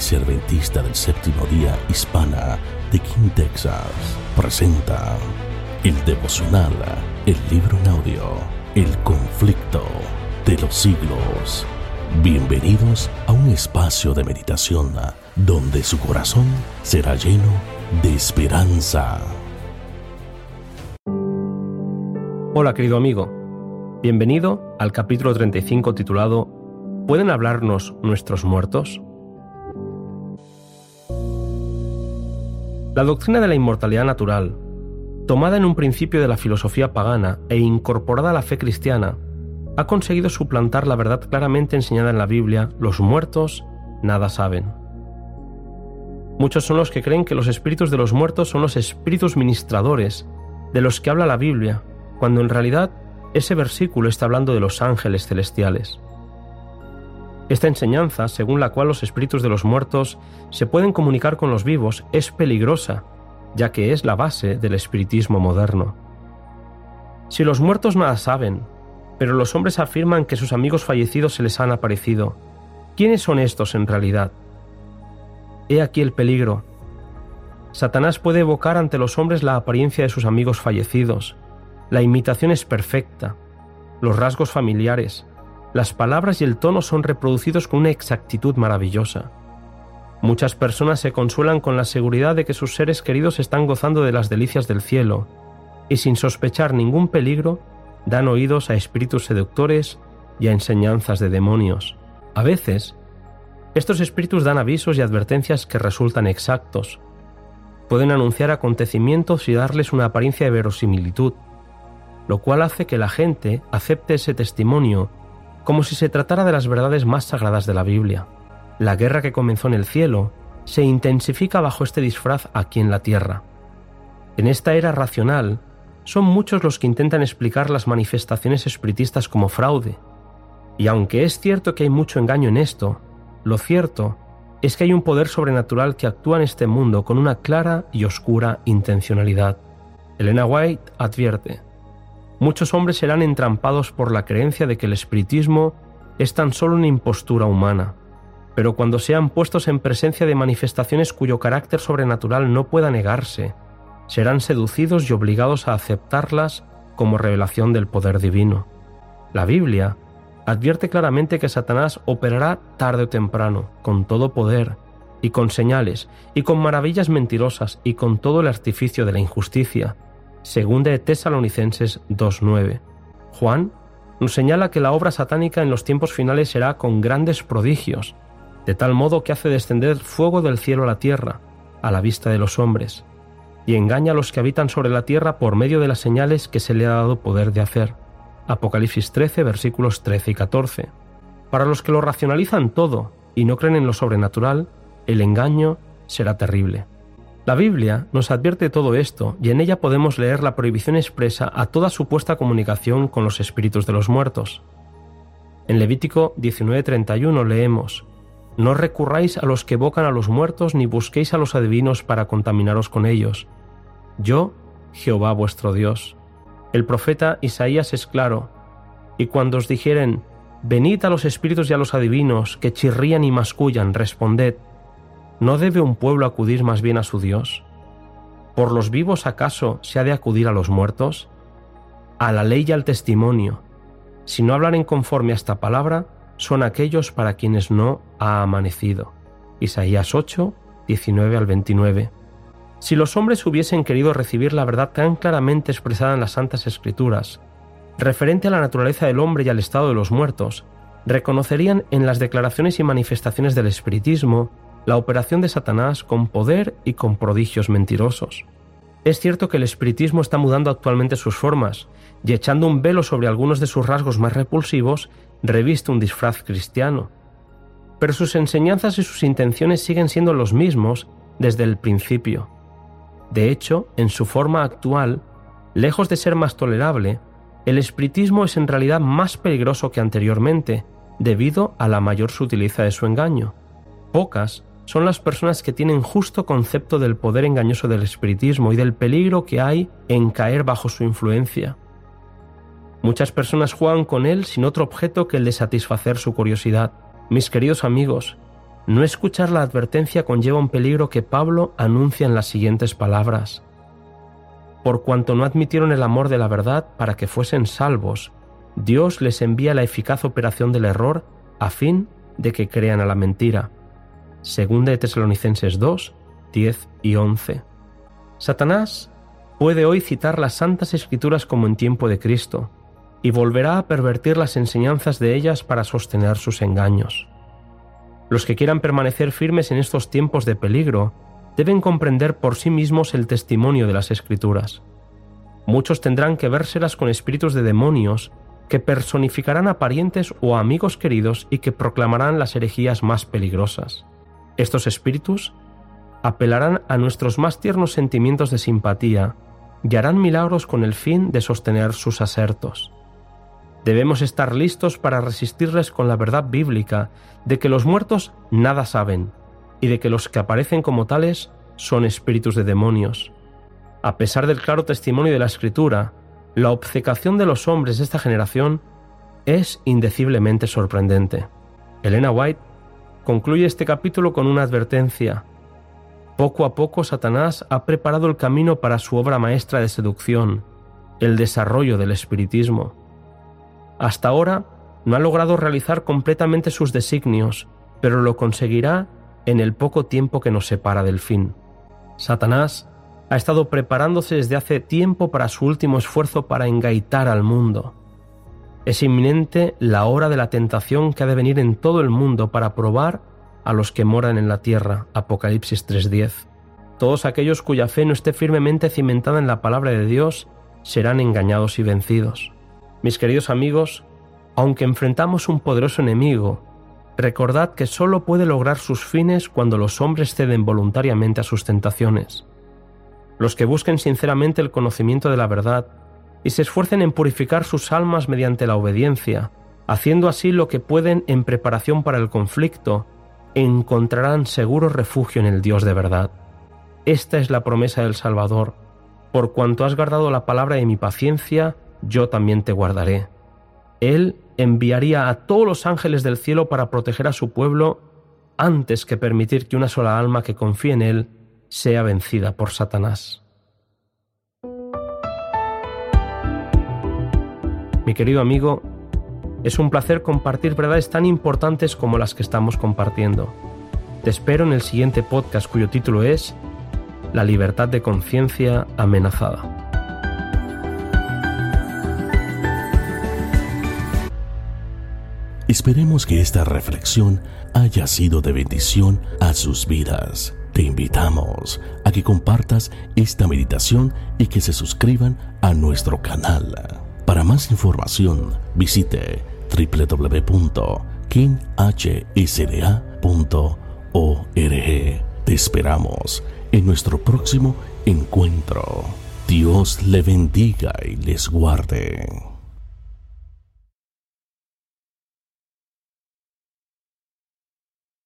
Iglesia Adventista del Séptimo Día Hispana de King, Texas, presenta el devocional, el libro en audio, El conflicto de los siglos. Bienvenidos a un espacio de meditación donde su corazón será lleno de esperanza. Hola querido amigo, bienvenido al capítulo 35 titulado ¿Pueden hablarnos nuestros muertos? La doctrina de la inmortalidad natural, tomada en un principio de la filosofía pagana e incorporada a la fe cristiana, ha conseguido suplantar la verdad claramente enseñada en la Biblia, los muertos nada saben. Muchos son los que creen que los espíritus de los muertos son los espíritus ministradores de los que habla la Biblia, cuando en realidad ese versículo está hablando de los ángeles celestiales. Esta enseñanza, según la cual los espíritus de los muertos se pueden comunicar con los vivos, es peligrosa, ya que es la base del espiritismo moderno. Si los muertos nada saben, pero los hombres afirman que sus amigos fallecidos se les han aparecido, ¿quiénes son estos en realidad? He aquí el peligro. Satanás puede evocar ante los hombres la apariencia de sus amigos fallecidos. La imitación es perfecta. Los rasgos familiares, las palabras y el tono son reproducidos con una exactitud maravillosa. Muchas personas se consuelan con la seguridad de que sus seres queridos están gozando de las delicias del cielo, y sin sospechar ningún peligro, dan oídos a espíritus seductores y a enseñanzas de demonios. A veces, estos espíritus dan avisos y advertencias que resultan exactos. Pueden anunciar acontecimientos y darles una apariencia de verosimilitud, lo cual hace que la gente acepte ese testimonio como si se tratara de las verdades más sagradas de la Biblia. La guerra que comenzó en el cielo se intensifica bajo este disfraz aquí en la tierra. En esta era racional, son muchos los que intentan explicar las manifestaciones espiritistas como fraude. Y aunque es cierto que hay mucho engaño en esto, lo cierto es que hay un poder sobrenatural que actúa en este mundo con una clara y oscura intencionalidad. Elena White advierte, muchos hombres serán entrampados por la creencia de que el espiritismo es tan solo una impostura humana, pero cuando sean puestos en presencia de manifestaciones cuyo carácter sobrenatural no pueda negarse, serán seducidos y obligados a aceptarlas como revelación del poder divino. La Biblia advierte claramente que Satanás operará tarde o temprano, con todo poder, y con señales, y con maravillas mentirosas, y con todo el artificio de la injusticia, Segunda de Tesalonicenses 2.9. Juan nos señala que la obra satánica en los tiempos finales será con grandes prodigios, de tal modo que hace descender fuego del cielo a la tierra, a la vista de los hombres, y engaña a los que habitan sobre la tierra por medio de las señales que se le ha dado poder de hacer. Apocalipsis 13, versículos 13 y 14. Para los que lo racionalizan todo y no creen en lo sobrenatural, el engaño será terrible. La Biblia nos advierte todo esto y en ella podemos leer la prohibición expresa a toda supuesta comunicación con los espíritus de los muertos. En Levítico 19:31 leemos, No recurráis a los que evocan a los muertos ni busquéis a los adivinos para contaminaros con ellos. Yo, Jehová vuestro Dios. El profeta Isaías es claro, y cuando os dijeren, Venid a los espíritus y a los adivinos que chirrían y mascullan, responded, ¿No debe un pueblo acudir más bien a su Dios? ¿Por los vivos acaso se ha de acudir a los muertos? A la ley y al testimonio. Si no hablan en conforme a esta palabra, son aquellos para quienes no ha amanecido. Isaías 8, 19 al 29. Si los hombres hubiesen querido recibir la verdad tan claramente expresada en las Santas Escrituras, referente a la naturaleza del hombre y al estado de los muertos, reconocerían en las declaraciones y manifestaciones del espiritismo la operación de Satanás con poder y con prodigios mentirosos. Es cierto que el espiritismo está mudando actualmente sus formas y echando un velo sobre algunos de sus rasgos más repulsivos, reviste un disfraz cristiano. Pero sus enseñanzas y sus intenciones siguen siendo los mismos desde el principio. De hecho, en su forma actual, lejos de ser más tolerable, el espiritismo es en realidad más peligroso que anteriormente, debido a la mayor sutileza de su engaño. Pocas son las personas que tienen justo concepto del poder engañoso del espiritismo y del peligro que hay en caer bajo su influencia. Muchas personas juegan con él sin otro objeto que el de satisfacer su curiosidad. Mis queridos amigos, no escuchar la advertencia conlleva un peligro que Pablo anuncia en las siguientes palabras. Por cuanto no admitieron el amor de la verdad para que fuesen salvos, Dios les envía la eficaz operación del error a fin de que crean a la mentira. Segunda de Tesalonicenses 2, 10 y 11. Satanás puede hoy citar las santas escrituras como en tiempo de Cristo, y volverá a pervertir las enseñanzas de ellas para sostener sus engaños. Los que quieran permanecer firmes en estos tiempos de peligro deben comprender por sí mismos el testimonio de las escrituras. Muchos tendrán que vérselas con espíritus de demonios que personificarán a parientes o amigos queridos y que proclamarán las herejías más peligrosas. Estos espíritus apelarán a nuestros más tiernos sentimientos de simpatía y harán milagros con el fin de sostener sus asertos. Debemos estar listos para resistirles con la verdad bíblica de que los muertos nada saben y de que los que aparecen como tales son espíritus de demonios. A pesar del claro testimonio de la Escritura, la obcecación de los hombres de esta generación es indeciblemente sorprendente. Elena White concluye este capítulo con una advertencia. Poco a poco Satanás ha preparado el camino para su obra maestra de seducción, el desarrollo del espiritismo. Hasta ahora no ha logrado realizar completamente sus designios, pero lo conseguirá en el poco tiempo que nos separa del fin. Satanás ha estado preparándose desde hace tiempo para su último esfuerzo para engaitar al mundo. Es inminente la hora de la tentación que ha de venir en todo el mundo para probar a los que moran en la tierra. Apocalipsis 3:10. Todos aquellos cuya fe no esté firmemente cimentada en la palabra de Dios serán engañados y vencidos. Mis queridos amigos, aunque enfrentamos un poderoso enemigo, recordad que solo puede lograr sus fines cuando los hombres ceden voluntariamente a sus tentaciones. Los que busquen sinceramente el conocimiento de la verdad y se esfuercen en purificar sus almas mediante la obediencia, haciendo así lo que pueden en preparación para el conflicto, encontrarán seguro refugio en el Dios de verdad. Esta es la promesa del Salvador. Por cuanto has guardado la palabra de mi paciencia, yo también te guardaré. Él enviaría a todos los ángeles del cielo para proteger a su pueblo antes que permitir que una sola alma que confíe en Él sea vencida por Satanás. Mi querido amigo, es un placer compartir verdades tan importantes como las que estamos compartiendo. Te espero en el siguiente podcast cuyo título es La libertad de conciencia amenazada. Esperemos que esta reflexión haya sido de bendición a sus vidas. Te invitamos a que compartas esta meditación y que se suscriban a nuestro canal. Para más información, visite www.kinhsda.org. Te esperamos en nuestro próximo encuentro. Dios le bendiga y les guarde.